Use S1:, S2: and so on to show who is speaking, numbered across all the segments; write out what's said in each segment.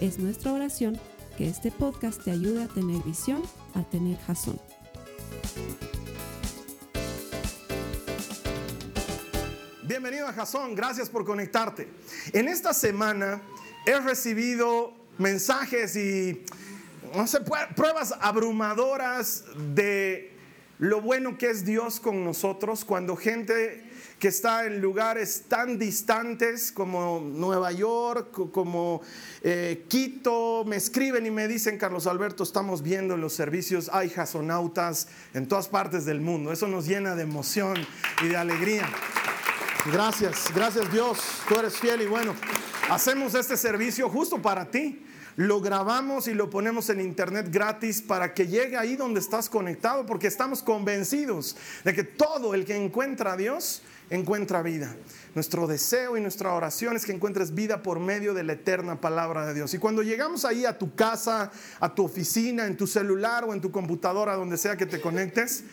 S1: Es nuestra oración que este podcast te ayude a tener visión, a tener jazón.
S2: Bienvenido a Jazón, gracias por conectarte. En esta semana he recibido mensajes y no sé, pruebas abrumadoras de lo bueno que es Dios con nosotros cuando gente que está en lugares tan distantes como Nueva York, como eh, Quito, me escriben y me dicen, Carlos Alberto, estamos viendo los servicios, hay jasonautas en todas partes del mundo. Eso nos llena de emoción y de alegría. Gracias, gracias Dios, tú eres fiel y bueno, hacemos este servicio justo para ti. Lo grabamos y lo ponemos en internet gratis para que llegue ahí donde estás conectado, porque estamos convencidos de que todo el que encuentra a Dios encuentra vida. Nuestro deseo y nuestra oración es que encuentres vida por medio de la eterna palabra de Dios. Y cuando llegamos ahí a tu casa, a tu oficina, en tu celular o en tu computadora, donde sea que te conectes,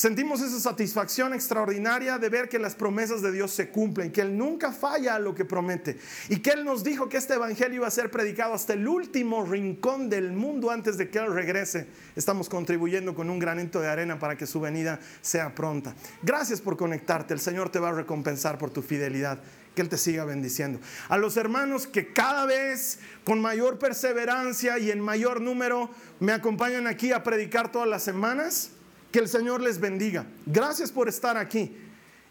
S2: Sentimos esa satisfacción extraordinaria de ver que las promesas de Dios se cumplen, que Él nunca falla a lo que promete y que Él nos dijo que este Evangelio iba a ser predicado hasta el último rincón del mundo antes de que Él regrese. Estamos contribuyendo con un granito de arena para que su venida sea pronta. Gracias por conectarte, el Señor te va a recompensar por tu fidelidad. Que Él te siga bendiciendo. A los hermanos que cada vez con mayor perseverancia y en mayor número me acompañan aquí a predicar todas las semanas. Que el Señor les bendiga. Gracias por estar aquí.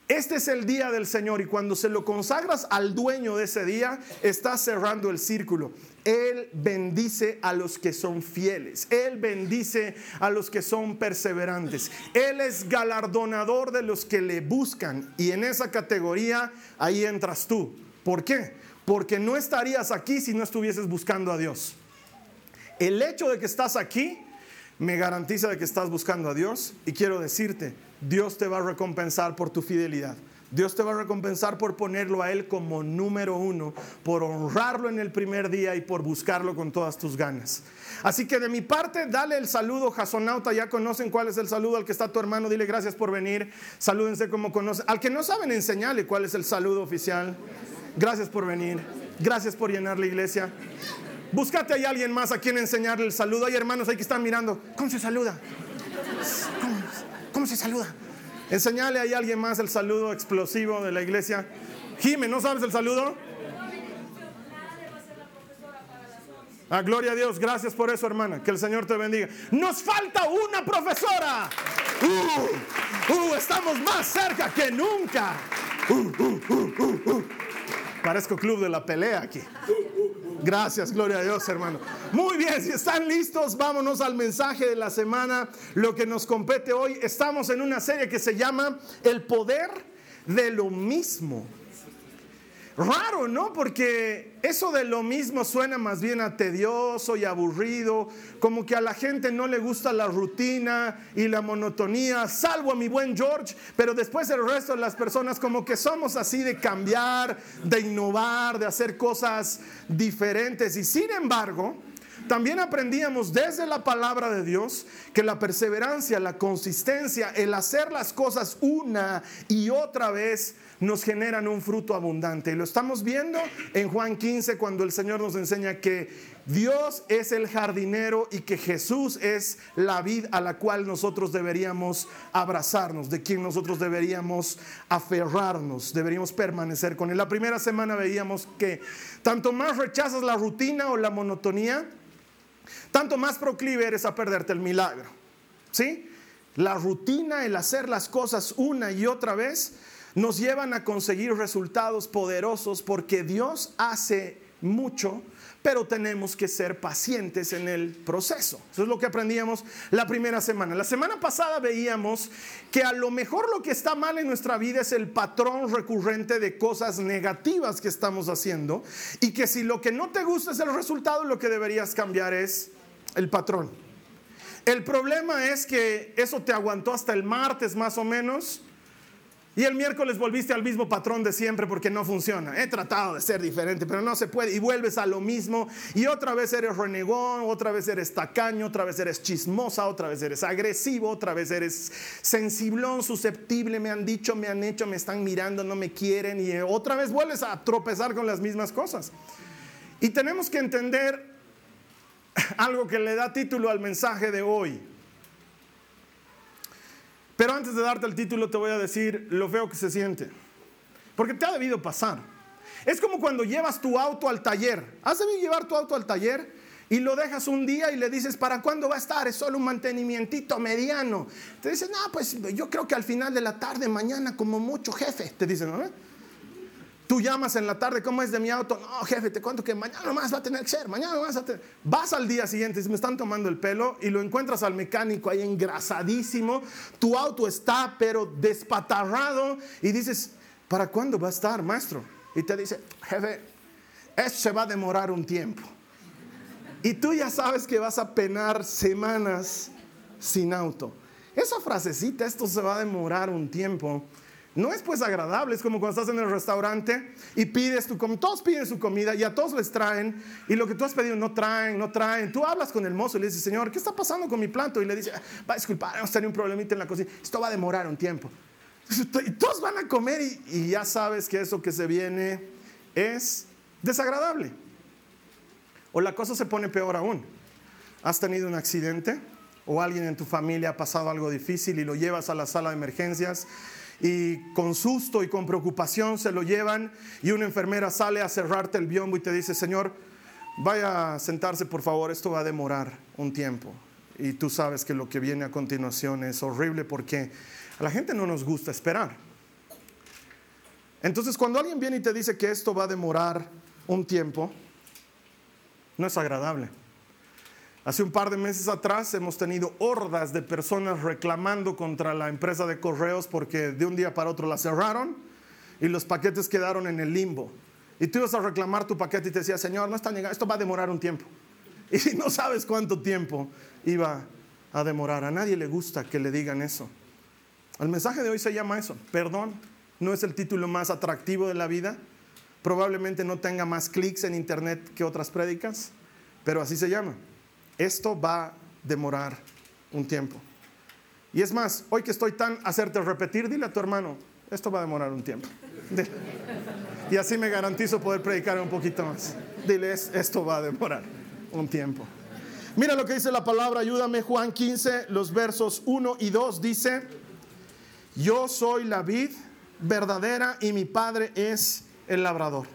S2: Este es el día del Señor y cuando se lo consagras al dueño de ese día, estás cerrando el círculo. Él bendice a los que son fieles. Él bendice a los que son perseverantes. Él es galardonador de los que le buscan. Y en esa categoría, ahí entras tú. ¿Por qué? Porque no estarías aquí si no estuvieses buscando a Dios. El hecho de que estás aquí me garantiza de que estás buscando a Dios y quiero decirte, Dios te va a recompensar por tu fidelidad. Dios te va a recompensar por ponerlo a Él como número uno, por honrarlo en el primer día y por buscarlo con todas tus ganas. Así que de mi parte, dale el saludo, Jasonauta. Ya conocen cuál es el saludo al que está tu hermano. Dile gracias por venir. Salúdense como conocen. Al que no saben, enseñale cuál es el saludo oficial. Gracias por venir. Gracias por llenar la iglesia. Búscate ahí alguien más a quien enseñarle el saludo. Hay hermanos ahí que están mirando. ¿Cómo se saluda? ¿Cómo, se saluda? Enseñale a alguien más el saludo explosivo de la iglesia. Jime, ¿no sabes el saludo? Ah, gloria a Dios, gracias por eso, hermana. Que el Señor te bendiga. Nos falta una profesora. Uh, uh, estamos más cerca que nunca. Uh, Parezco club de la pelea aquí. Gracias, gloria a Dios, hermano. Muy bien, si están listos, vámonos al mensaje de la semana. Lo que nos compete hoy, estamos en una serie que se llama El poder de lo mismo. Raro, ¿no? Porque eso de lo mismo suena más bien a tedioso y aburrido, como que a la gente no le gusta la rutina y la monotonía, salvo a mi buen George, pero después el resto de las personas como que somos así de cambiar, de innovar, de hacer cosas diferentes. Y sin embargo, también aprendíamos desde la palabra de Dios que la perseverancia, la consistencia, el hacer las cosas una y otra vez, nos generan un fruto abundante. Y lo estamos viendo en Juan 15 cuando el Señor nos enseña que Dios es el jardinero y que Jesús es la vid a la cual nosotros deberíamos abrazarnos, de quien nosotros deberíamos aferrarnos, deberíamos permanecer con él. La primera semana veíamos que tanto más rechazas la rutina o la monotonía, tanto más proclive eres a perderte el milagro. ¿Sí? La rutina, el hacer las cosas una y otra vez, nos llevan a conseguir resultados poderosos porque Dios hace mucho pero tenemos que ser pacientes en el proceso. Eso es lo que aprendíamos la primera semana. La semana pasada veíamos que a lo mejor lo que está mal en nuestra vida es el patrón recurrente de cosas negativas que estamos haciendo y que si lo que no te gusta es el resultado, lo que deberías cambiar es el patrón. El problema es que eso te aguantó hasta el martes más o menos y el miércoles volviste al mismo patrón de siempre porque no funciona. He tratado de ser diferente, pero no se puede. Y vuelves a lo mismo. Y otra vez eres renegón, otra vez eres tacaño, otra vez eres chismosa, otra vez eres agresivo, otra vez eres sensiblón, susceptible. Me han dicho, me han hecho, me están mirando, no me quieren. Y otra vez vuelves a tropezar con las mismas cosas. Y tenemos que entender algo que le da título al mensaje de hoy. Pero antes de darte el título te voy a decir lo feo que se siente. Porque te ha debido pasar. Es como cuando llevas tu auto al taller. ¿Has debido llevar tu auto al taller? Y lo dejas un día y le dices, ¿para cuándo va a estar? Es solo un mantenimiento mediano. Te dicen, no, pues yo creo que al final de la tarde, mañana, como mucho, jefe. Te dicen, ¿no? Tú llamas en la tarde, ¿cómo es de mi auto? No, jefe, te cuento que mañana más va a tener que ser, mañana más a tener. Vas al día siguiente, me están tomando el pelo y lo encuentras al mecánico ahí engrasadísimo. Tu auto está, pero despatarrado y dices, ¿para cuándo va a estar, maestro? Y te dice, jefe, eso se va a demorar un tiempo. Y tú ya sabes que vas a penar semanas sin auto. Esa frasecita, esto se va a demorar un tiempo no es pues agradable, es como cuando estás en el restaurante y pides tu comida, todos piden su comida y a todos les traen y lo que tú has pedido no traen, no traen. Tú hablas con el mozo y le dices, Señor, ¿qué está pasando con mi plato? Y le dice, va a disculpar, hemos tenido un problemita en la cocina, esto va a demorar un tiempo. Y todos van a comer y ya sabes que eso que se viene es desagradable. O la cosa se pone peor aún. ¿Has tenido un accidente? ¿O alguien en tu familia ha pasado algo difícil y lo llevas a la sala de emergencias? Y con susto y con preocupación se lo llevan y una enfermera sale a cerrarte el biombo y te dice, Señor, vaya a sentarse por favor, esto va a demorar un tiempo. Y tú sabes que lo que viene a continuación es horrible porque a la gente no nos gusta esperar. Entonces cuando alguien viene y te dice que esto va a demorar un tiempo, no es agradable. Hace un par de meses atrás hemos tenido hordas de personas reclamando contra la empresa de correos porque de un día para otro la cerraron y los paquetes quedaron en el limbo. Y tú ibas a reclamar tu paquete y te decía, Señor, no está llegando, esto va a demorar un tiempo. Y no sabes cuánto tiempo iba a demorar. A nadie le gusta que le digan eso. El mensaje de hoy se llama eso, perdón. No es el título más atractivo de la vida. Probablemente no tenga más clics en internet que otras prédicas, pero así se llama esto va a demorar un tiempo. Y es más, hoy que estoy tan hacerte repetir, dile a tu hermano, esto va a demorar un tiempo. Y así me garantizo poder predicar un poquito más. Diles, esto va a demorar un tiempo. Mira lo que dice la palabra, ayúdame Juan 15, los versos 1 y 2 dice, yo soy la vid verdadera y mi padre es el labrador.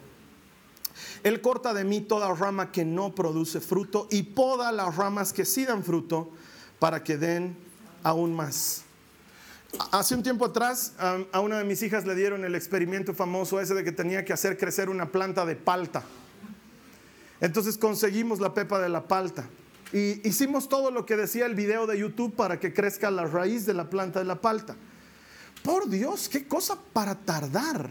S2: Él corta de mí toda rama que no produce fruto y poda las ramas que sí dan fruto para que den aún más. Hace un tiempo atrás a una de mis hijas le dieron el experimento famoso ese de que tenía que hacer crecer una planta de palta. Entonces conseguimos la pepa de la palta y hicimos todo lo que decía el video de YouTube para que crezca la raíz de la planta de la palta. Por Dios, qué cosa para tardar.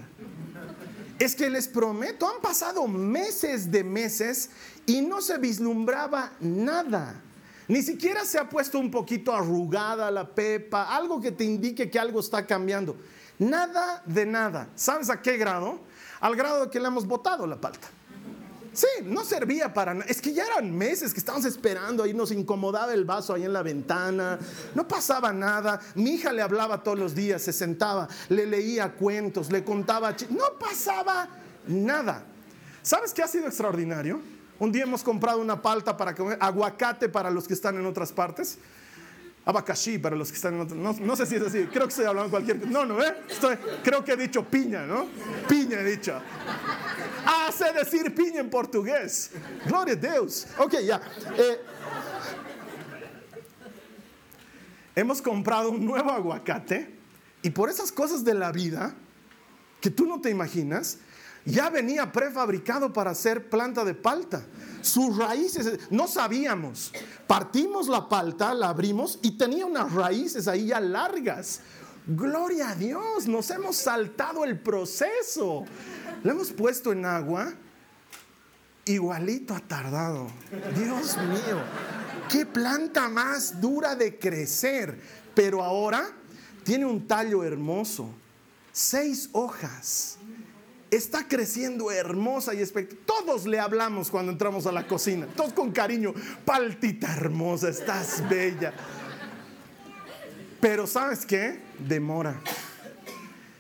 S2: Es que les prometo, han pasado meses de meses y no se vislumbraba nada. Ni siquiera se ha puesto un poquito arrugada la pepa, algo que te indique que algo está cambiando. Nada de nada. ¿Sabes a qué grado? Al grado de que le hemos botado la palta. Sí, no servía para nada. Es que ya eran meses que estábamos esperando ahí, nos incomodaba el vaso ahí en la ventana, no pasaba nada. Mi hija le hablaba todos los días, se sentaba, le leía cuentos, le contaba, no pasaba nada. ¿Sabes qué ha sido extraordinario? Un día hemos comprado una palta para comer, aguacate para los que están en otras partes. Abacaxi para los que están en otras, no, no, sé si es así, creo que estoy hablando cualquier No, no, ¿eh? Estoy, creo que he dicho piña, ¿no? Piña he dicho hace decir piña en portugués. Gloria a Dios. Ok, ya. Eh, hemos comprado un nuevo aguacate y por esas cosas de la vida que tú no te imaginas, ya venía prefabricado para ser planta de palta. Sus raíces, no sabíamos. Partimos la palta, la abrimos y tenía unas raíces ahí ya largas. Gloria a Dios, nos hemos saltado el proceso. Le hemos puesto en agua, igualito ha tardado. Dios mío, qué planta más dura de crecer. Pero ahora tiene un tallo hermoso, seis hojas está creciendo hermosa y espectacular. Todos le hablamos cuando entramos a la cocina, todos con cariño, paltita hermosa, estás bella. Pero ¿sabes qué? Demora.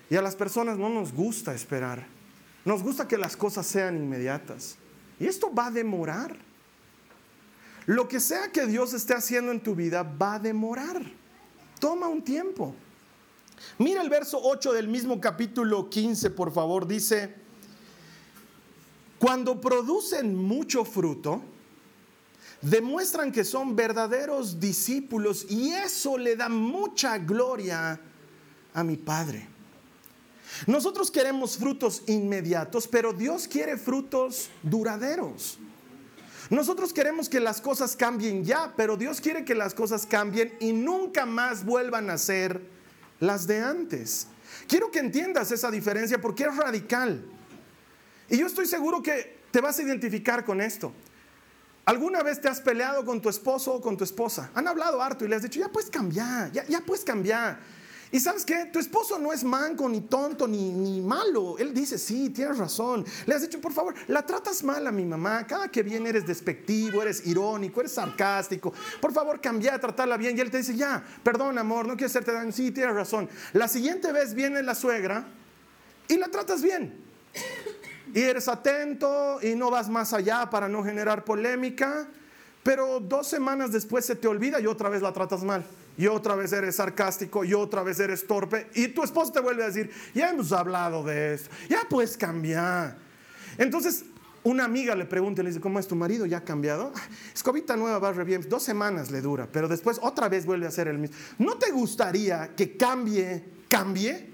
S2: Y a las personas no nos gusta esperar. Nos gusta que las cosas sean inmediatas. Y esto va a demorar. Lo que sea que Dios esté haciendo en tu vida va a demorar. Toma un tiempo. Mira el verso 8 del mismo capítulo 15, por favor. Dice, cuando producen mucho fruto, demuestran que son verdaderos discípulos y eso le da mucha gloria a mi Padre. Nosotros queremos frutos inmediatos, pero Dios quiere frutos duraderos. Nosotros queremos que las cosas cambien ya, pero Dios quiere que las cosas cambien y nunca más vuelvan a ser las de antes. Quiero que entiendas esa diferencia porque es radical. Y yo estoy seguro que te vas a identificar con esto. ¿Alguna vez te has peleado con tu esposo o con tu esposa? Han hablado harto y le has dicho, ya puedes cambiar, ya, ya puedes cambiar. Y sabes qué, tu esposo no es manco, ni tonto, ni, ni malo. Él dice, sí, tienes razón. Le has dicho, por favor, la tratas mal a mi mamá. Cada que viene eres despectivo, eres irónico, eres sarcástico. Por favor, cambia, tratarla bien. Y él te dice, ya, perdón, amor, no quiero hacerte daño. Sí, tienes razón. La siguiente vez viene la suegra y la tratas bien. Y eres atento y no vas más allá para no generar polémica. Pero dos semanas después se te olvida y otra vez la tratas mal y otra vez eres sarcástico y otra vez eres torpe y tu esposo te vuelve a decir, ya hemos hablado de esto, ya puedes cambiar. Entonces, una amiga le pregunta, le dice, ¿cómo es tu marido? ¿Ya ha cambiado? Ah, escobita nueva va re bien, dos semanas le dura, pero después otra vez vuelve a ser el mismo. ¿No te gustaría que cambie, cambie?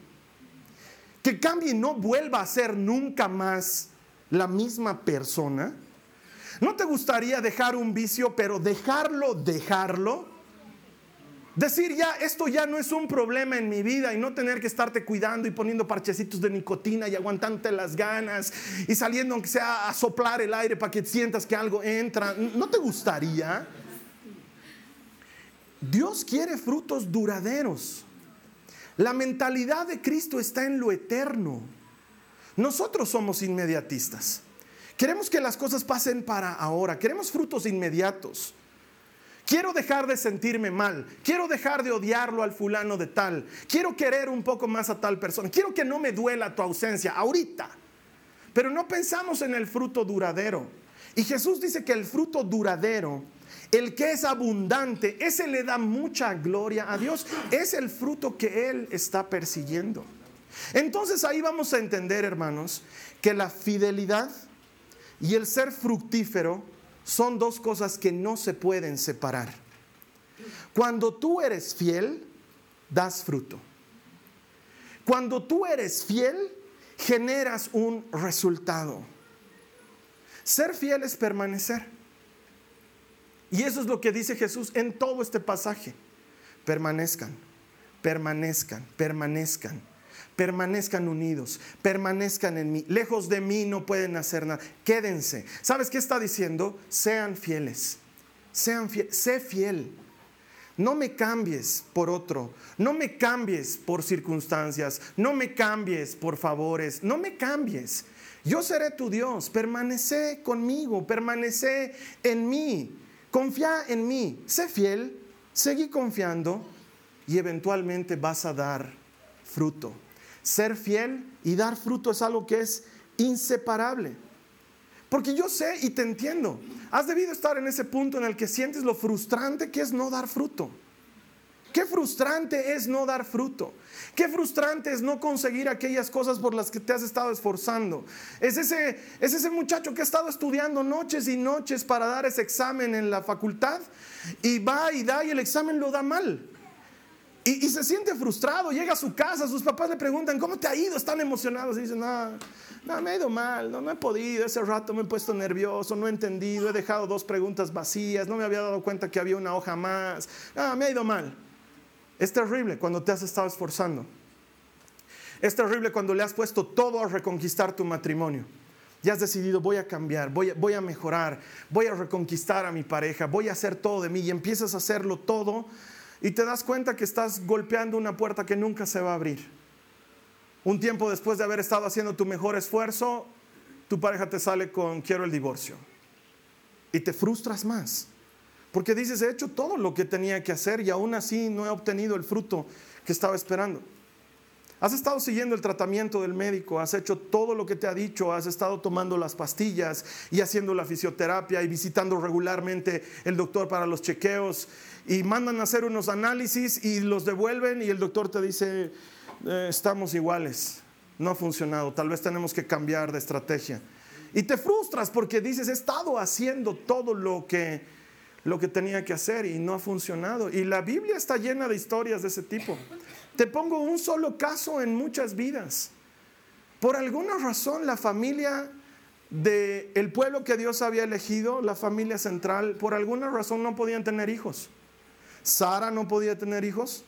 S2: Que cambie y no vuelva a ser nunca más la misma persona. ¿No te gustaría dejar un vicio, pero dejarlo, dejarlo? Decir ya, esto ya no es un problema en mi vida y no tener que estarte cuidando y poniendo parchecitos de nicotina y aguantándote las ganas y saliendo aunque sea a soplar el aire para que sientas que algo entra. ¿No te gustaría? Dios quiere frutos duraderos. La mentalidad de Cristo está en lo eterno. Nosotros somos inmediatistas. Queremos que las cosas pasen para ahora. Queremos frutos inmediatos. Quiero dejar de sentirme mal. Quiero dejar de odiarlo al fulano de tal. Quiero querer un poco más a tal persona. Quiero que no me duela tu ausencia ahorita. Pero no pensamos en el fruto duradero. Y Jesús dice que el fruto duradero, el que es abundante, ese le da mucha gloria a Dios. Es el fruto que Él está persiguiendo. Entonces ahí vamos a entender, hermanos, que la fidelidad y el ser fructífero son dos cosas que no se pueden separar. Cuando tú eres fiel, das fruto. Cuando tú eres fiel, generas un resultado. Ser fiel es permanecer. Y eso es lo que dice Jesús en todo este pasaje. Permanezcan, permanezcan, permanezcan permanezcan unidos, permanezcan en mí. Lejos de mí no pueden hacer nada. Quédense. ¿Sabes qué está diciendo? Sean fieles. Sean fieles. Sé fiel. No me cambies por otro, no me cambies por circunstancias, no me cambies por favores, no me cambies. Yo seré tu Dios, permanece conmigo, permanece en mí, confía en mí, sé fiel, seguí confiando y eventualmente vas a dar fruto. Ser fiel y dar fruto es algo que es inseparable. Porque yo sé y te entiendo. Has debido estar en ese punto en el que sientes lo frustrante que es no dar fruto. Qué frustrante es no dar fruto. Qué frustrante es no conseguir aquellas cosas por las que te has estado esforzando. Es ese, es ese muchacho que ha estado estudiando noches y noches para dar ese examen en la facultad y va y da y el examen lo da mal. Y, se siente frustrado, llega a su casa, sus papás le preguntan, ¿cómo te ha ido? Están emocionados y dicen, no, no, me ha ido mal, no, no he podido, ese rato me he puesto nervioso, no he entendido, he dejado dos preguntas vacías, no me había dado cuenta que había una hoja más, no, me ha ido mal. Es terrible cuando te has estado esforzando. Es terrible cuando le has puesto todo a reconquistar tu matrimonio. Ya has decidido, voy a cambiar, voy voy a mejorar, voy a reconquistar a mi pareja, voy a hacer todo de mí y empiezas a hacerlo todo y te das cuenta que estás golpeando una puerta que nunca se va a abrir. Un tiempo después de haber estado haciendo tu mejor esfuerzo, tu pareja te sale con quiero el divorcio. Y te frustras más. Porque dices, he hecho todo lo que tenía que hacer y aún así no he obtenido el fruto que estaba esperando. Has estado siguiendo el tratamiento del médico, has hecho todo lo que te ha dicho, has estado tomando las pastillas y haciendo la fisioterapia y visitando regularmente el doctor para los chequeos y mandan a hacer unos análisis y los devuelven y el doctor te dice, eh, estamos iguales, no ha funcionado, tal vez tenemos que cambiar de estrategia. Y te frustras porque dices, he estado haciendo todo lo que, lo que tenía que hacer y no ha funcionado. Y la Biblia está llena de historias de ese tipo. Te pongo un solo caso en muchas vidas. Por alguna razón la familia del el pueblo que Dios había elegido, la familia central, por alguna razón no podían tener hijos. Sara no podía tener hijos.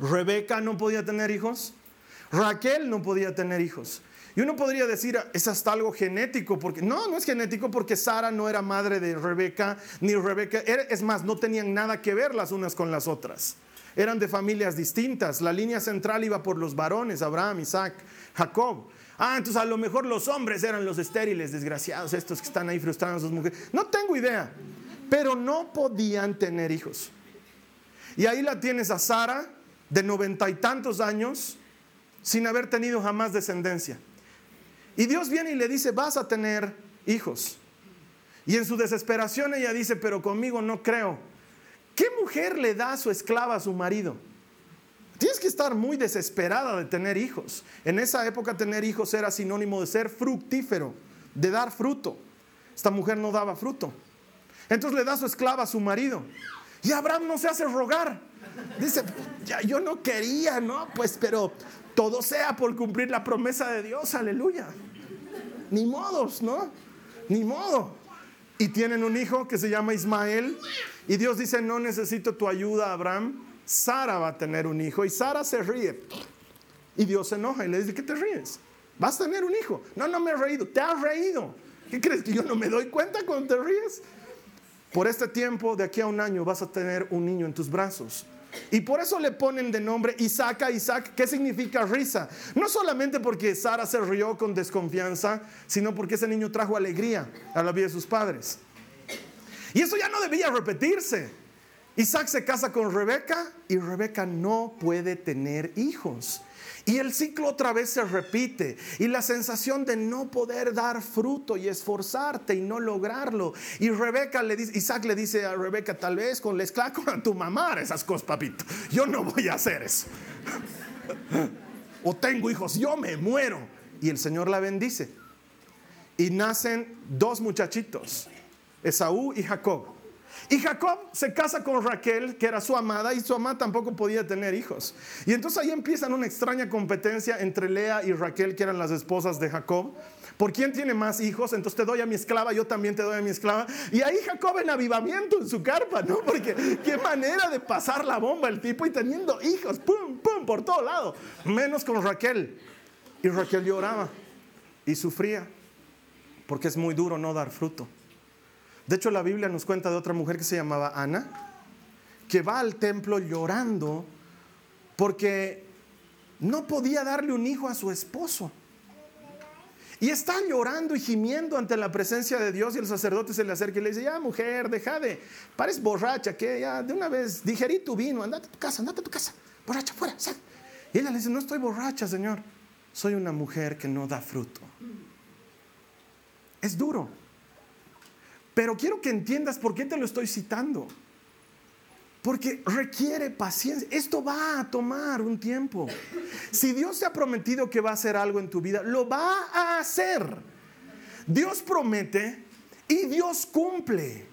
S2: Rebeca no podía tener hijos. Raquel no podía tener hijos. Y uno podría decir, es hasta algo genético, porque no, no es genético porque Sara no era madre de Rebeca, ni Rebeca, es más, no tenían nada que ver las unas con las otras eran de familias distintas. La línea central iba por los varones, Abraham, Isaac, Jacob. Ah, entonces a lo mejor los hombres eran los estériles, desgraciados, estos que están ahí frustrando a sus mujeres. No tengo idea, pero no podían tener hijos. Y ahí la tienes a Sara, de noventa y tantos años, sin haber tenido jamás descendencia. Y Dios viene y le dice, vas a tener hijos. Y en su desesperación ella dice, pero conmigo no creo. ¿Qué mujer le da a su esclava a su marido? Tienes que estar muy desesperada de tener hijos. En esa época tener hijos era sinónimo de ser fructífero, de dar fruto. Esta mujer no daba fruto. Entonces le da su esclava a su marido. Y Abraham no se hace rogar. Dice, ya yo no quería, ¿no? Pues, pero todo sea por cumplir la promesa de Dios, aleluya. Ni modos, ¿no? Ni modo. Y tienen un hijo que se llama Ismael. Y Dios dice, no necesito tu ayuda, Abraham. Sara va a tener un hijo. Y Sara se ríe. Y Dios se enoja y le dice, ¿qué te ríes? Vas a tener un hijo. No, no me he reído. Te has reído. ¿Qué crees que yo no me doy cuenta cuando te ríes? Por este tiempo, de aquí a un año, vas a tener un niño en tus brazos. Y por eso le ponen de nombre Isaac a Isaac, ¿qué significa risa? No solamente porque Sara se rió con desconfianza, sino porque ese niño trajo alegría a la vida de sus padres. Y eso ya no debía repetirse. Isaac se casa con Rebeca y Rebeca no puede tener hijos. Y el ciclo otra vez se repite. Y la sensación de no poder dar fruto y esforzarte y no lograrlo. Y Rebeca le dice, Isaac le dice a Rebeca, tal vez con la con tu mamá esas cosas, papito. Yo no voy a hacer eso. o tengo hijos, yo me muero. Y el Señor la bendice. Y nacen dos muchachitos. Esaú y Jacob. Y Jacob se casa con Raquel, que era su amada, y su amada tampoco podía tener hijos. Y entonces ahí empiezan una extraña competencia entre Lea y Raquel, que eran las esposas de Jacob. ¿Por quién tiene más hijos? Entonces te doy a mi esclava, yo también te doy a mi esclava. Y ahí Jacob en avivamiento en su carpa, ¿no? Porque qué manera de pasar la bomba el tipo y teniendo hijos, pum, pum, por todo lado. Menos con Raquel. Y Raquel lloraba y sufría, porque es muy duro no dar fruto. De hecho, la Biblia nos cuenta de otra mujer que se llamaba Ana, que va al templo llorando porque no podía darle un hijo a su esposo. Y está llorando y gimiendo ante la presencia de Dios y el sacerdote se le acerca y le dice, ya mujer, deja de, pares borracha, que ya de una vez digerí tu vino, andate a tu casa, andate a tu casa, borracha, fuera. Y ella le dice, no estoy borracha, Señor, soy una mujer que no da fruto. Es duro. Pero quiero que entiendas por qué te lo estoy citando. Porque requiere paciencia. Esto va a tomar un tiempo. Si Dios te ha prometido que va a hacer algo en tu vida, lo va a hacer. Dios promete y Dios cumple.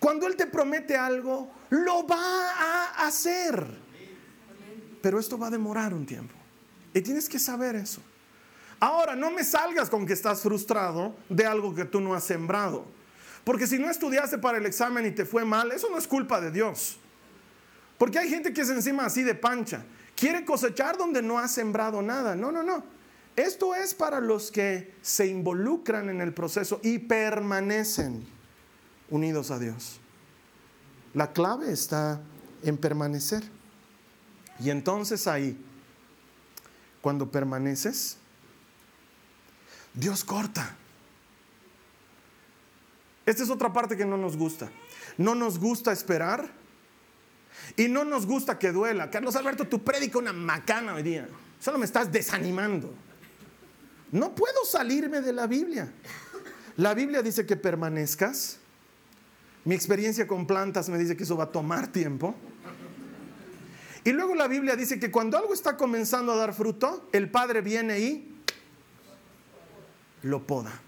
S2: Cuando Él te promete algo, lo va a hacer. pero esto va a demorar un tiempo. Y tienes que saber eso. Ahora, no me salgas con que estás frustrado de algo que tú no has sembrado. Porque si no estudiaste para el examen y te fue mal, eso no es culpa de Dios. Porque hay gente que es encima así de pancha. Quiere cosechar donde no ha sembrado nada. No, no, no. Esto es para los que se involucran en el proceso y permanecen unidos a Dios. La clave está en permanecer. Y entonces ahí, cuando permaneces, Dios corta. Esta es otra parte que no nos gusta. No nos gusta esperar y no nos gusta que duela. Carlos Alberto, tú predica una macana hoy día. Solo me estás desanimando. No puedo salirme de la Biblia. La Biblia dice que permanezcas. Mi experiencia con plantas me dice que eso va a tomar tiempo. Y luego la Biblia dice que cuando algo está comenzando a dar fruto, el Padre viene y lo poda.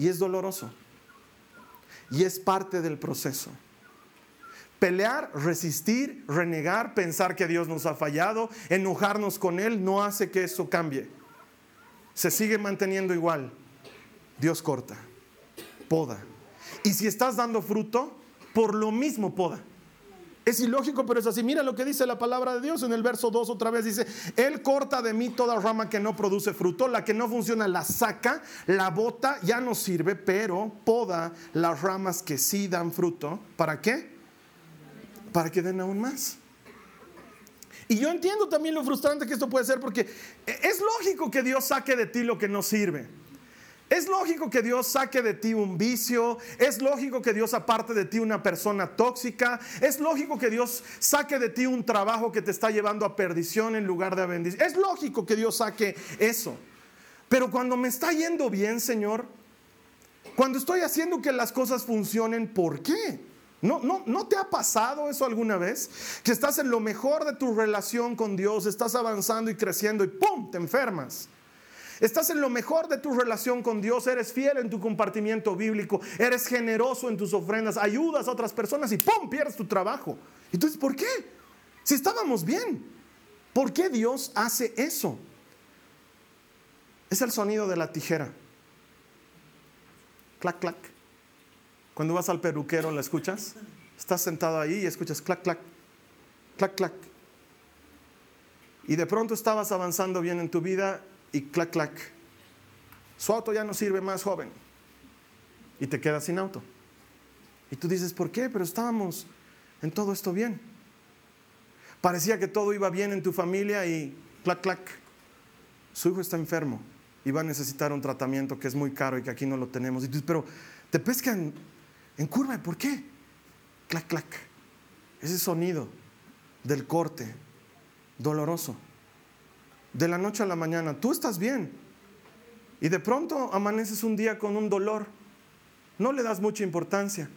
S2: Y es doloroso. Y es parte del proceso. Pelear, resistir, renegar, pensar que Dios nos ha fallado, enojarnos con Él, no hace que eso cambie. Se sigue manteniendo igual. Dios corta, poda. Y si estás dando fruto, por lo mismo poda. Es ilógico, pero es así. Mira lo que dice la palabra de Dios en el verso 2 otra vez. Dice, Él corta de mí toda rama que no produce fruto, la que no funciona la saca, la bota, ya no sirve, pero poda las ramas que sí dan fruto. ¿Para qué? Para que den aún más. Y yo entiendo también lo frustrante que esto puede ser porque es lógico que Dios saque de ti lo que no sirve. Es lógico que Dios saque de ti un vicio, es lógico que Dios aparte de ti una persona tóxica, es lógico que Dios saque de ti un trabajo que te está llevando a perdición en lugar de a bendición. Es lógico que Dios saque eso. Pero cuando me está yendo bien, Señor, cuando estoy haciendo que las cosas funcionen, ¿por qué? ¿No, no, ¿No te ha pasado eso alguna vez? Que estás en lo mejor de tu relación con Dios, estás avanzando y creciendo y ¡pum! te enfermas. Estás en lo mejor de tu relación con Dios, eres fiel en tu compartimiento bíblico, eres generoso en tus ofrendas, ayudas a otras personas y ¡pum! pierdes tu trabajo. Entonces, ¿por qué? Si estábamos bien, ¿por qué Dios hace eso? Es el sonido de la tijera. Clac, clac. Cuando vas al peluquero, ¿la escuchas? Estás sentado ahí y escuchas clac, clac, clac, clac. Y de pronto estabas avanzando bien en tu vida y clac, clac. Su auto ya no sirve más, joven. Y te quedas sin auto. Y tú dices, ¿por qué? Pero estábamos en todo esto bien. Parecía que todo iba bien en tu familia y clac, clac. Su hijo está enfermo y va a necesitar un tratamiento que es muy caro y que aquí no lo tenemos. Y tú, pero te pescan en curva. ¿Por qué? Clac, clac. Ese sonido del corte doloroso de la noche a la mañana. Tú estás bien. Y de pronto amaneces un día con un dolor. No le das mucha importancia,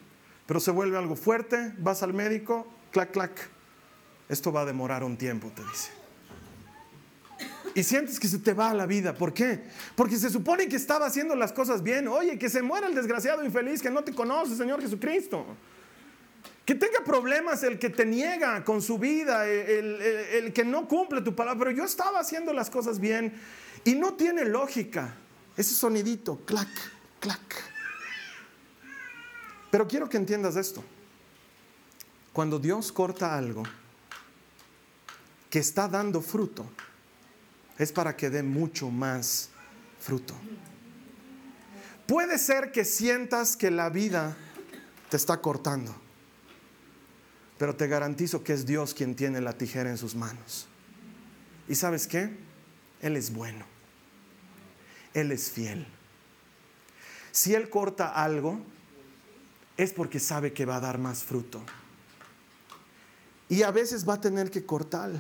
S2: pero se vuelve algo fuerte, vas al médico, clac, clac. Esto va a demorar un tiempo, te dice. Y sientes que se te va la vida. ¿Por qué? Porque se supone que estaba haciendo las cosas bien. Oye, que se muera el desgraciado infeliz que no te conoce, Señor Jesucristo. Que tenga problemas el que te niega con su vida, el, que no cumple tu palabra. Pero yo estaba haciendo las cosas bien y no tiene lógica. Ese sonidito, clac, clac. Pero quiero que entiendas esto. Cuando Dios corta algo que está dando fruto, es para que dé mucho más fruto. Puede ser que sientas que la vida te está cortando pero te garantizo que es Dios quien tiene la tijera en sus manos. ¿Y sabes qué? Él es bueno. Él es fiel. Si Él corta algo, es porque sabe que va a dar más fruto. Y a veces va a tener que cortar.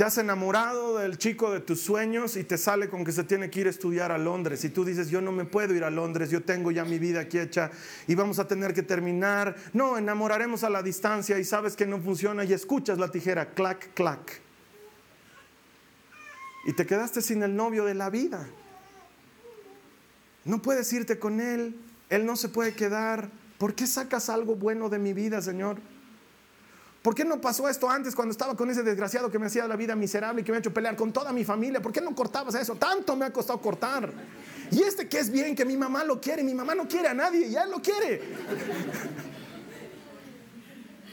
S2: Te has enamorado del chico de tus sueños y te sale con que se tiene que ir a estudiar a Londres. Y tú dices, yo no me puedo ir a Londres, yo tengo ya mi vida aquí hecha y vamos a tener que terminar. No, enamoraremos a la distancia y sabes que no funciona y escuchas la tijera, clac, clac. Y te quedaste sin el novio de la vida. No puedes irte con él, él no se puede quedar. ¿Por qué sacas algo bueno de mi vida, Señor? ¿Por qué no pasó esto antes cuando estaba con ese desgraciado que me hacía la vida miserable y que me ha hecho pelear con toda mi familia? ¿Por qué no cortabas eso? Tanto me ha costado cortar. Y este que es bien, que mi mamá lo quiere, mi mamá no quiere a nadie, ya lo quiere.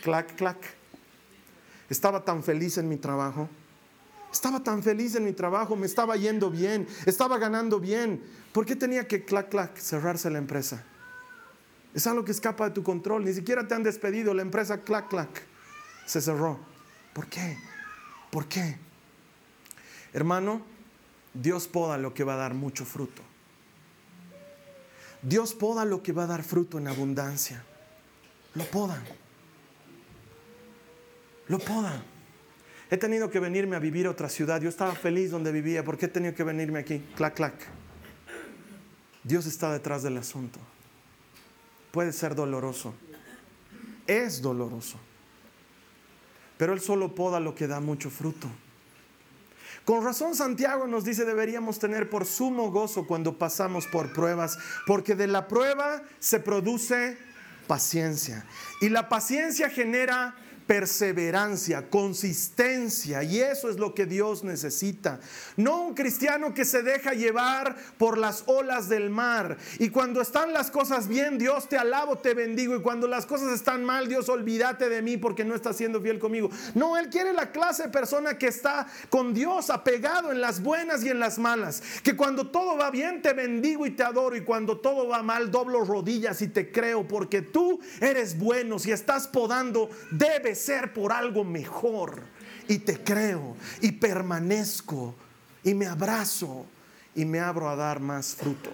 S2: clac, clac. Estaba tan feliz en mi trabajo. Estaba tan feliz en mi trabajo, me estaba yendo bien, estaba ganando bien. ¿Por qué tenía que clac, clac, cerrarse la empresa? Es algo que escapa de tu control. Ni siquiera te han despedido. La empresa clac, clac se cerró. ¿Por qué? ¿Por qué? Hermano, Dios poda lo que va a dar mucho fruto. Dios poda lo que va a dar fruto en abundancia. Lo poda. Lo poda. He tenido que venirme a vivir a otra ciudad. Yo estaba feliz donde vivía. ¿Por qué he tenido que venirme aquí? Clac, clac. Dios está detrás del asunto. Puede ser doloroso. Es doloroso. Pero Él solo poda lo que da mucho fruto. Con razón Santiago nos dice deberíamos tener por sumo gozo cuando pasamos por pruebas, porque de la prueba se produce paciencia. Y la paciencia genera perseverancia, consistencia, y eso es lo que Dios necesita. No un cristiano que se deja llevar por las olas del mar, y cuando están las cosas bien, Dios te alabo, te bendigo, y cuando las cosas están mal, Dios olvídate de mí porque no estás siendo fiel conmigo. No, Él quiere la clase de persona que está con Dios apegado en las buenas y en las malas, que cuando todo va bien, te bendigo y te adoro, y cuando todo va mal, doblo rodillas y te creo, porque tú eres bueno, si estás podando, debes ser por algo mejor. Y te creo y permanezco y me abrazo y me abro a dar más fruto.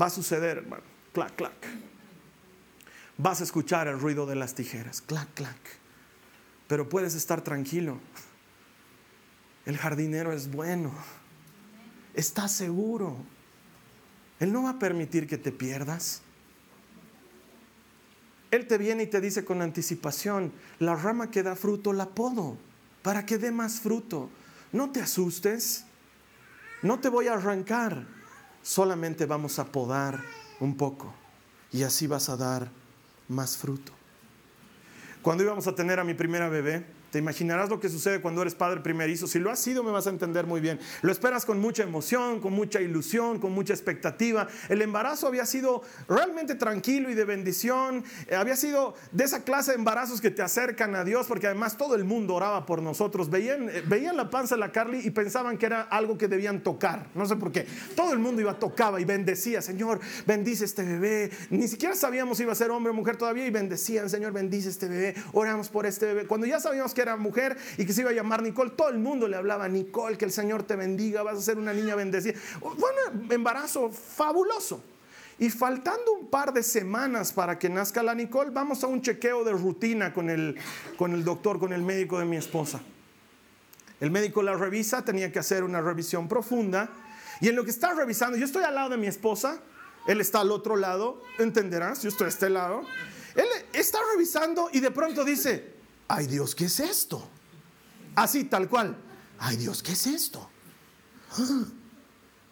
S2: Va a suceder, hermano. Clac, clac. Vas a escuchar el ruido de las tijeras. Clac, clac. Pero puedes estar tranquilo. El jardinero es bueno. Está seguro. Él no va a permitir que te pierdas. Él te viene y te dice con anticipación, la rama que da fruto la podo para que dé más fruto. No te asustes, no te voy a arrancar, solamente vamos a podar un poco y así vas a dar más fruto. Cuando íbamos a tener a mi primera bebé, te imaginarás lo que sucede cuando eres padre primerizo. Si lo has sido, me vas a entender muy bien. Lo esperas con mucha emoción, con mucha ilusión, con mucha expectativa. El embarazo había sido realmente tranquilo y de bendición. Eh, había sido de esa clase de embarazos que te acercan a Dios, porque además todo el mundo oraba por nosotros. Veían, eh, veían la panza de la Carly y pensaban que era algo que debían tocar. No sé por qué. Todo el mundo iba, tocaba y bendecía. Señor, bendice este bebé. Ni siquiera sabíamos si iba a ser hombre o mujer todavía y bendecían. Señor, bendice este bebé. Oramos por este bebé. Cuando ya sabíamos que era mujer y que se iba a llamar Nicole, todo el mundo le hablaba, Nicole, que el Señor te bendiga, vas a ser una niña bendecida. Bueno, embarazo fabuloso. Y faltando un par de semanas para que nazca la Nicole, vamos a un chequeo de rutina con el, con el doctor, con el médico de mi esposa. El médico la revisa, tenía que hacer una revisión profunda. Y en lo que está revisando, yo estoy al lado de mi esposa, él está al otro lado, entenderás, yo estoy a este lado. Él está revisando y de pronto dice, ay Dios, ¿qué es esto? Así, tal cual. Ay Dios, ¿qué es esto? Ah,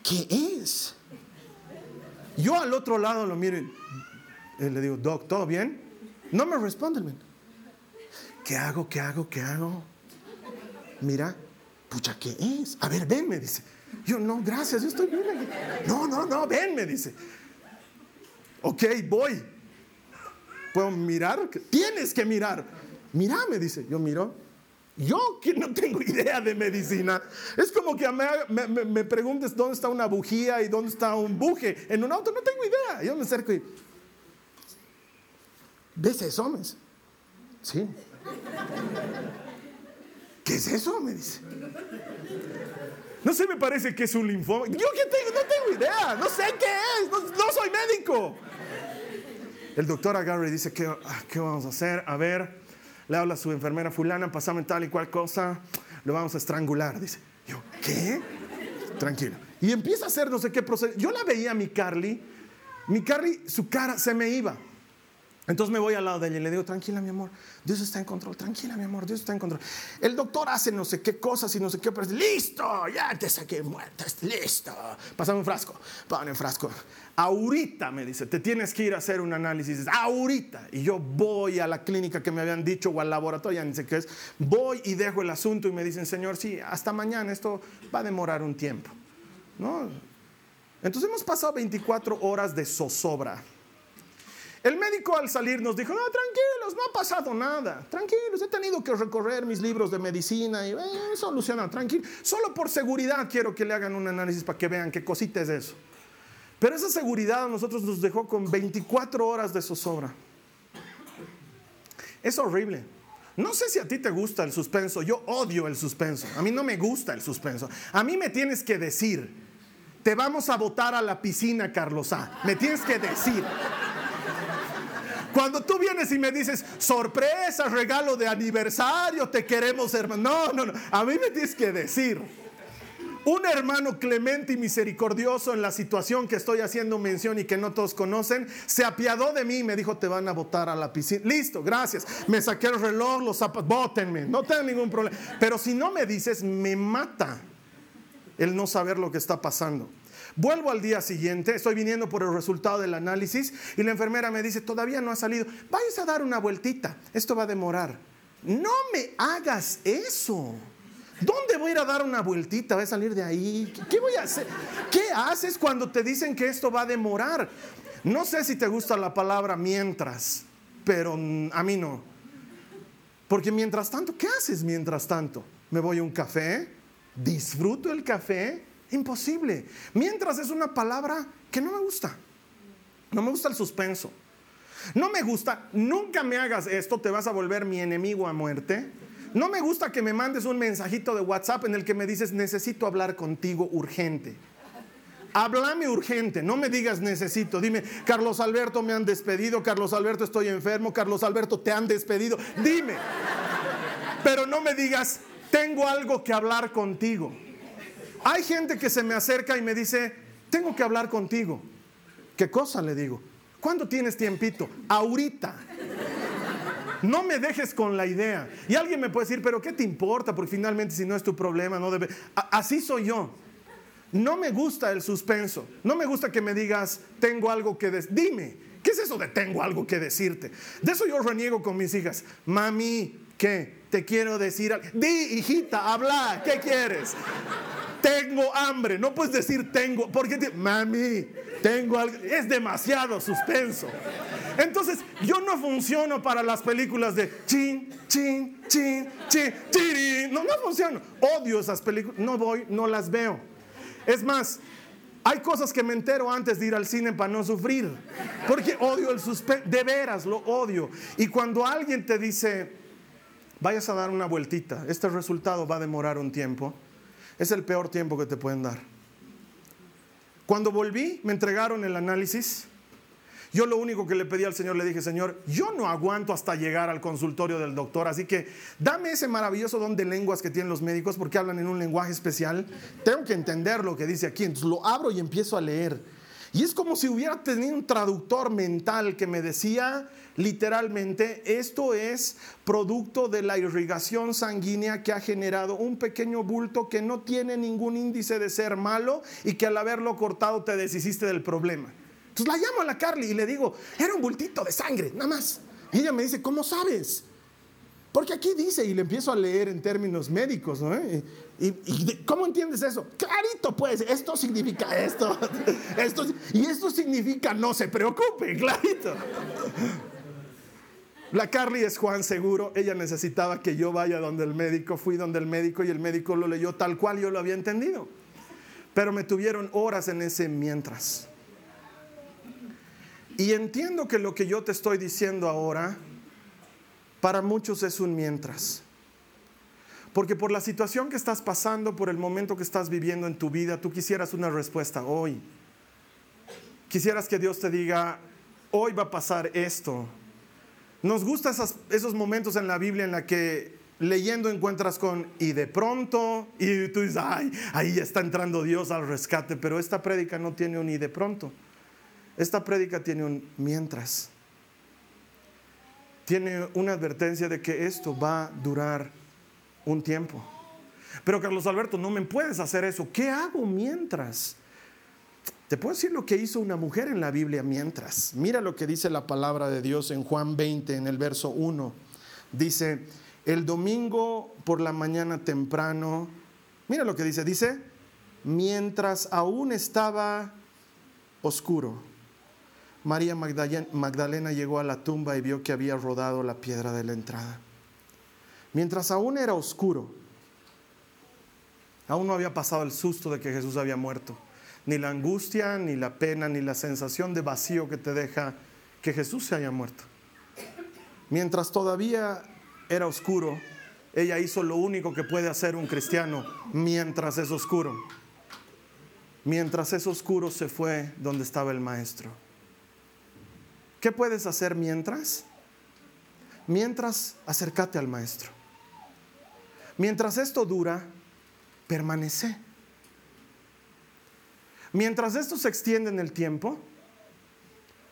S2: ¿Qué es? Yo al otro lado lo miro y le digo, Doc, ¿todo bien? No me responde el ¿Qué hago? ¿Qué hago? ¿Qué hago? Mira, pucha, ¿qué es? A ver, ven, me dice. Yo, no, gracias, yo estoy bien aquí. No, no, no, ven, me dice. Ok, voy. ¿Puedo mirar? Tienes que mirar. Mira, me dice, yo miro. Yo que no tengo idea de medicina. Es como que me, preguntes dónde está una bujía y dónde está un buje. En un auto no tengo idea. Yo me acerco y... ¿Ves eso? Me. Sí. ¿Qué es eso? Me dice. No sé, me parece que es un linfoma. Yo que tengo, no tengo idea. No sé qué es. No, soy médico. El doctor agarra y dice, ¿qué, ah, ¿qué vamos a hacer? A ver le habla a su enfermera fulana, pasame tal y cual cosa, lo vamos a estrangular. Dice, yo, ¿qué? Tranquilo. Y empieza a hacer no sé qué proceso. Yo la veía a mi Carly, mi Carly, su cara se me iba. Entonces me voy al lado de ella y le digo, tranquila mi amor, Dios está en control, tranquila mi amor, Dios está en control. El doctor hace no sé qué cosas y no sé qué, pero listo, ya te saqué muerta, listo. Pasame un frasco, pon un frasco. Ahorita me dice, te tienes que ir a hacer un análisis, ahorita. Y yo voy a la clínica que me habían dicho o al laboratorio, ya ni sé qué es, voy y dejo el asunto y me dicen, señor, sí, hasta mañana esto va a demorar un tiempo. ¿No? Entonces hemos pasado 24 horas de zozobra el médico al salir nos dijo, no, tranquilos, no ha pasado nada, tranquilos, he tenido que recorrer mis libros de medicina y eh, solucionar, tranquilo. Solo por seguridad quiero que le hagan un análisis para que vean qué cosita es eso. Pero esa seguridad a nosotros nos dejó con 24 horas de zozobra. Es horrible. No sé si a ti te gusta el suspenso, yo odio el suspenso, a mí no me gusta el suspenso. A mí me tienes que decir, te vamos a botar a la piscina, Carlos A. Me tienes que decir. Cuando tú vienes y me dices, sorpresa, regalo de aniversario, te queremos, hermano. No, no, no. A mí me tienes que decir. Un hermano clemente y misericordioso en la situación que estoy haciendo mención y que no todos conocen, se apiadó de mí y me dijo, te van a botar a la piscina. Listo, gracias. Me saqué el reloj, los zapatos, bótenme, no tengo ningún problema. Pero si no me dices, me mata el no saber lo que está pasando. Vuelvo al día siguiente, estoy viniendo por el resultado del análisis y la enfermera me dice, todavía no ha salido, vayas a dar una vueltita, esto va a demorar. No me hagas eso. ¿Dónde voy a ir a dar una vueltita? ¿Voy a salir de ahí? ¿Qué voy a hacer? ¿Qué haces cuando te dicen que esto va a demorar? No sé si te gusta la palabra mientras, pero a mí no. Porque mientras tanto, ¿qué haces mientras tanto? ¿Me voy a un café? ¿Disfruto el café? Imposible. Mientras es una palabra que no me gusta. No me gusta el suspenso. No me gusta, nunca me hagas esto, te vas a volver mi enemigo a muerte. No me gusta que me mandes un mensajito de WhatsApp en el que me dices, necesito hablar contigo urgente. Háblame urgente, no me digas necesito. Dime, Carlos Alberto me han despedido, Carlos Alberto estoy enfermo, Carlos Alberto te han despedido. Dime. Pero no me digas, tengo algo que hablar contigo. Hay gente que se me acerca y me dice, tengo que hablar contigo. ¿Qué cosa le digo? ¿Cuándo tienes tiempito? Ahorita. No me dejes con la idea. Y alguien me puede decir, pero ¿qué te importa? Porque finalmente si no es tu problema, no debe... así soy yo. No me gusta el suspenso. No me gusta que me digas, tengo algo que decir. Dime, ¿qué es eso de tengo algo que decirte? De eso yo reniego con mis hijas. Mami, ¿qué? Te quiero decir. Di, hijita, habla, ¿qué quieres? Tengo hambre. No puedes decir tengo, porque mami, tengo algo. Es demasiado suspenso. Entonces, yo no funciono para las películas de chin, chin, chin, chin, chin. No, no funciono. Odio esas películas. No voy, no las veo. Es más, hay cosas que me entero antes de ir al cine para no sufrir. Porque odio el suspenso. De veras, lo odio. Y cuando alguien te dice, vayas a dar una vueltita, este resultado va a demorar un tiempo es el peor tiempo que te pueden dar. Cuando volví, me entregaron el análisis. Yo lo único que le pedí al Señor, le dije, Señor, yo no aguanto hasta llegar al consultorio del doctor, así que dame ese maravilloso don de lenguas que tienen los médicos porque hablan en un lenguaje especial. Tengo que entender lo que dice aquí, entonces lo abro y empiezo a leer. Y es como si hubiera tenido un traductor mental que me decía literalmente, esto es producto de la irrigación sanguínea que ha generado un pequeño bulto que no tiene ningún índice de ser malo y que al haberlo cortado te deshiciste del problema. Entonces la llamo a la Carly y le digo, era un bultito de sangre, nada más. Y ella me dice, ¿cómo sabes? Porque aquí dice, y le empiezo a leer en términos médicos, ¿no? ¿Y, cómo entiendes eso? Clarito, pues, esto significa esto, esto, y esto significa no se preocupe, clarito. La Carly es Juan seguro, ella necesitaba que yo vaya donde el médico, fui donde el médico y el médico lo leyó tal cual yo lo había entendido. Pero me tuvieron horas en ese mientras. Y entiendo que lo que yo te estoy diciendo ahora para muchos es un mientras. Porque por la situación que estás pasando, por el momento que estás viviendo en tu vida, tú quisieras una respuesta hoy. Quisieras que Dios te diga, hoy va a pasar esto. Nos gustan esos momentos en la Biblia en la que leyendo encuentras con y de pronto y tú dices, ay, ahí está entrando Dios al rescate, pero esta prédica no tiene un y de pronto. Esta prédica tiene un mientras. tiene una advertencia de que esto va a durar un tiempo. Pero Carlos Alberto, no me puedes hacer eso. ¿Qué hago mientras? Te puedo decir lo que hizo una mujer en la Biblia mientras. Mira lo que dice la palabra de Dios en Juan 20, en el verso 1. Dice, el domingo por la mañana temprano, mira lo que dice, dice, mientras aún estaba oscuro, María Magdalena llegó a la tumba y vio que había rodado la piedra de la entrada. Mientras aún era oscuro, aún no había pasado el susto de que Jesús había muerto ni la angustia, ni la pena, ni la sensación de vacío que te deja que Jesús se haya muerto. Mientras todavía era oscuro, ella hizo lo único que puede hacer un cristiano mientras es oscuro. Mientras es oscuro se fue donde estaba el maestro. ¿Qué puedes hacer mientras? Mientras acércate al maestro. Mientras esto dura, permanece. Mientras esto se extiende en el tiempo,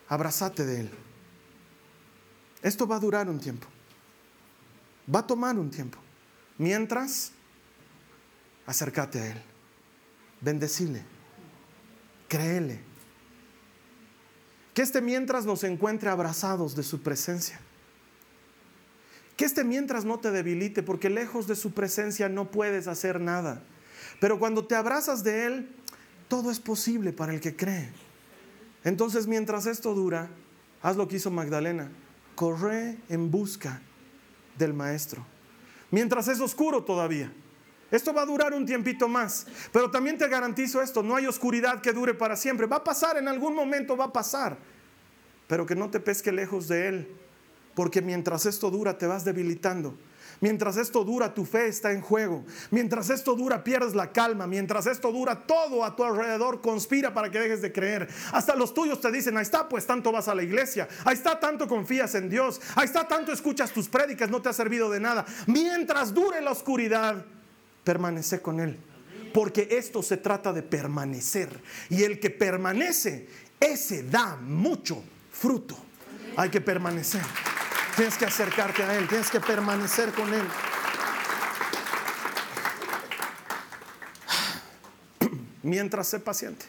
S2: abrazate de Él. Esto va a durar un tiempo. Va a tomar un tiempo. Mientras, acércate a Él. Bendecile. Créele. Que este mientras nos encuentre abrazados de su presencia. Que este mientras no te debilite, porque lejos de su presencia no puedes hacer nada. Pero cuando te abrazas de Él, todo es posible para el que cree. Entonces, mientras esto dura, haz lo que hizo Magdalena. Corre en busca del maestro. Mientras es oscuro todavía. Esto va a durar un tiempito más. Pero también te garantizo esto, no hay oscuridad que dure para siempre. Va a pasar, en algún momento va a pasar. Pero que no te pesque lejos de Él. Porque mientras esto dura te vas debilitando. Mientras esto dura, tu fe está en juego. Mientras esto dura, pierdes la calma. Mientras esto dura, todo a tu alrededor conspira para que dejes de creer. Hasta los tuyos te dicen, ahí está, pues tanto vas a la iglesia. Ahí está, tanto confías en Dios. Ahí está, tanto escuchas tus prédicas, no te ha servido de nada. Mientras dure la oscuridad, permanece con Él. Porque esto se trata de permanecer. Y el que permanece, ese da mucho fruto. Hay que permanecer. Tienes que acercarte a Él, tienes que permanecer con Él. Mientras sé paciente.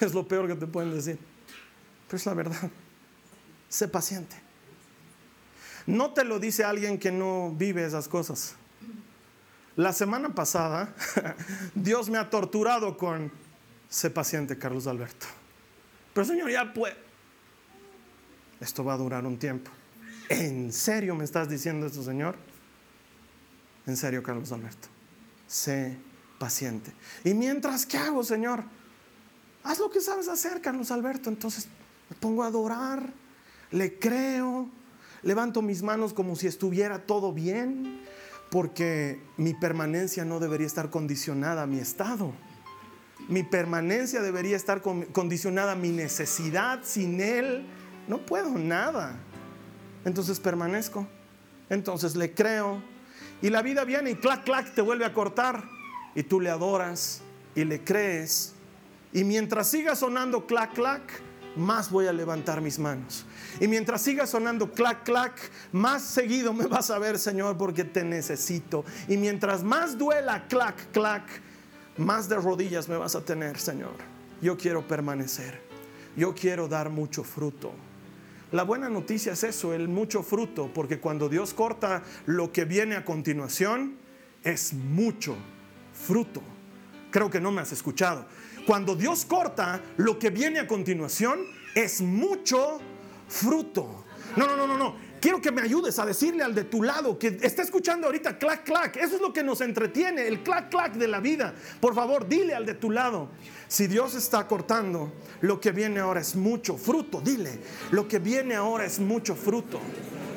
S2: Es lo peor que te pueden decir. Pero es la verdad. Sé paciente. No te lo dice alguien que no vive esas cosas. La semana pasada, Dios me ha torturado con, sé paciente, Carlos Alberto. Pero Señor, ya puede esto va a durar un tiempo. ¿En serio me estás diciendo esto, Señor? En serio, Carlos Alberto. Sé paciente. ¿Y mientras qué hago, Señor? Haz lo que sabes hacer, Carlos Alberto. Entonces me pongo a adorar, le creo, levanto mis manos como si estuviera todo bien, porque mi permanencia no debería estar condicionada a mi estado. Mi permanencia debería estar condicionada a mi necesidad. Sin Él no puedo nada. Entonces permanezco. Entonces le creo. Y la vida viene y clac, clac, te vuelve a cortar. Y tú le adoras y le crees. Y mientras siga sonando clac, clac, más voy a levantar mis manos. Y mientras siga sonando clac, clac, más seguido me vas a ver, Señor, porque te necesito. Y mientras más duela clac, clac, más de rodillas me vas a tener, Señor. Yo quiero permanecer. Yo quiero dar mucho fruto. La buena noticia es eso, el mucho fruto, porque cuando Dios corta lo que viene a continuación, es mucho fruto. Creo que no me has escuchado. Cuando Dios corta lo que viene a continuación, es mucho fruto. No, no, no, no, no. Quiero que me ayudes a decirle al de tu lado que está escuchando ahorita clac, clac. Eso es lo que nos entretiene, el clac, clac de la vida. Por favor, dile al de tu lado. Si Dios está cortando, lo que viene ahora es mucho fruto. Dile, lo que viene ahora es mucho fruto.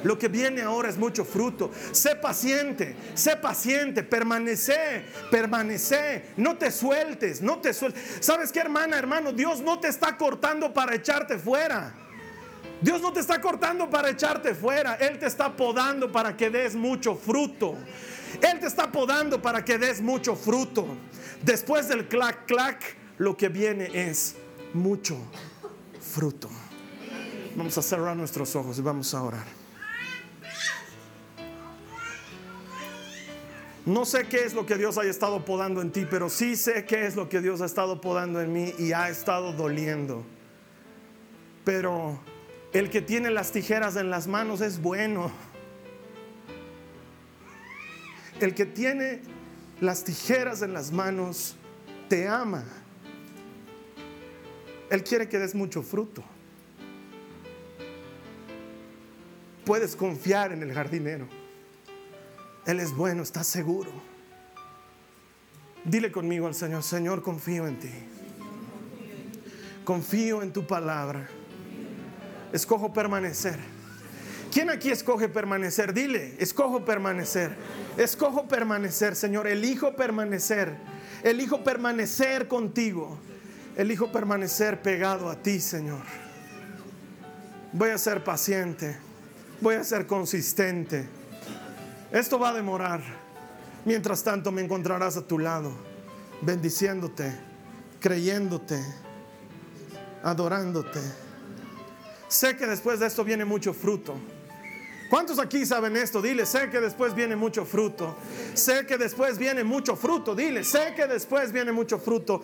S2: Lo que viene ahora es mucho fruto. Sé paciente, sé paciente, permanece, permanece, no te sueltes, no te sueltes. ¿Sabes qué, hermana, hermano? Dios no te está cortando para echarte fuera. Dios no te está cortando para echarte fuera. Él te está podando para que des mucho fruto. Él te está podando para que des mucho fruto. Después del clac, clac, lo que viene es mucho fruto. Vamos a cerrar nuestros ojos y vamos a orar. No sé qué es lo que Dios haya estado podando en ti, pero sí sé qué es lo que Dios ha estado podando en mí y ha estado doliendo. Pero el que tiene las tijeras en las manos es bueno. El que tiene las tijeras en las manos te ama. Él quiere que des mucho fruto. Puedes confiar en el jardinero. Él es bueno, estás seguro. Dile conmigo al Señor, Señor, confío en ti. Confío en tu palabra. Escojo permanecer. ¿Quién aquí escoge permanecer? Dile, escojo permanecer. Escojo permanecer, Señor. Elijo permanecer. Elijo permanecer contigo. Elijo permanecer pegado a ti, Señor. Voy a ser paciente. Voy a ser consistente. Esto va a demorar. Mientras tanto me encontrarás a tu lado, bendiciéndote, creyéndote, adorándote. Sé que después de esto viene mucho fruto. ¿Cuántos aquí saben esto? Dile, sé que después viene mucho fruto. Sé que después viene mucho fruto. Dile, sé que después viene mucho fruto.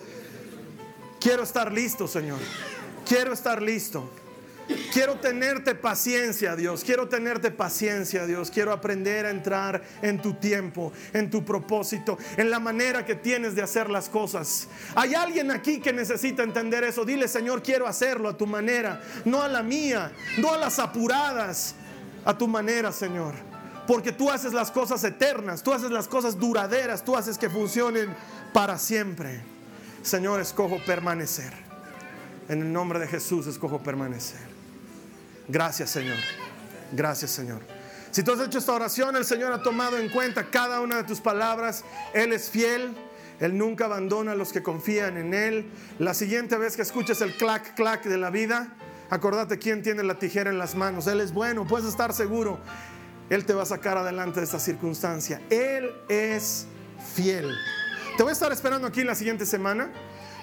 S2: Quiero estar listo, Señor. Quiero estar listo. Quiero tenerte paciencia, Dios. Quiero tenerte paciencia, Dios. Quiero aprender a entrar en tu tiempo, en tu propósito, en la manera que tienes de hacer las cosas. Hay alguien aquí que necesita entender eso. Dile, Señor, quiero hacerlo a tu manera, no a la mía, no a las apuradas, a tu manera, Señor. Porque tú haces las cosas eternas, tú haces las cosas duraderas, tú haces que funcionen para siempre. Señor, escojo permanecer. En el nombre de Jesús escojo permanecer. Gracias Señor. Gracias Señor. Si tú has hecho esta oración, el Señor ha tomado en cuenta cada una de tus palabras. Él es fiel. Él nunca abandona a los que confían en Él. La siguiente vez que escuches el clac, clac de la vida, acordate quién tiene la tijera en las manos. Él es bueno, puedes estar seguro. Él te va a sacar adelante de esta circunstancia. Él es fiel. Te voy a estar esperando aquí la siguiente semana.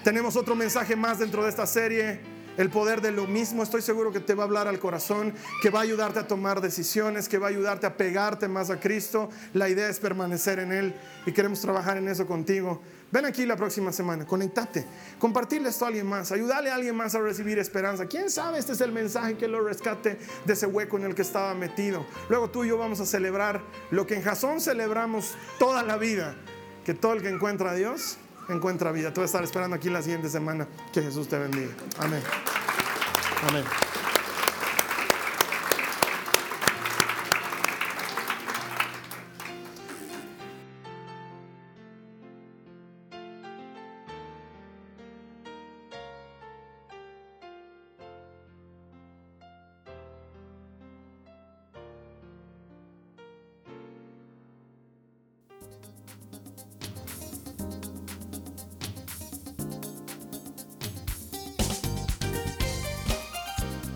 S2: Tenemos otro mensaje más dentro de esta serie el poder de lo mismo, estoy seguro que te va a hablar al corazón, que va a ayudarte a tomar decisiones, que va a ayudarte a pegarte más a Cristo. La idea es permanecer en Él y queremos trabajar en eso contigo. Ven aquí la próxima semana, conectate, compartirle esto a alguien más, ayudarle a alguien más a recibir esperanza. ¿Quién sabe? Este es el mensaje que lo rescate de ese hueco en el que estaba metido. Luego tú y yo vamos a celebrar lo que en Jasón celebramos toda la vida, que todo el que encuentra a Dios encuentra vida. Tú vas a estar esperando aquí la siguiente semana. Que Jesús te bendiga. Amén. Amén.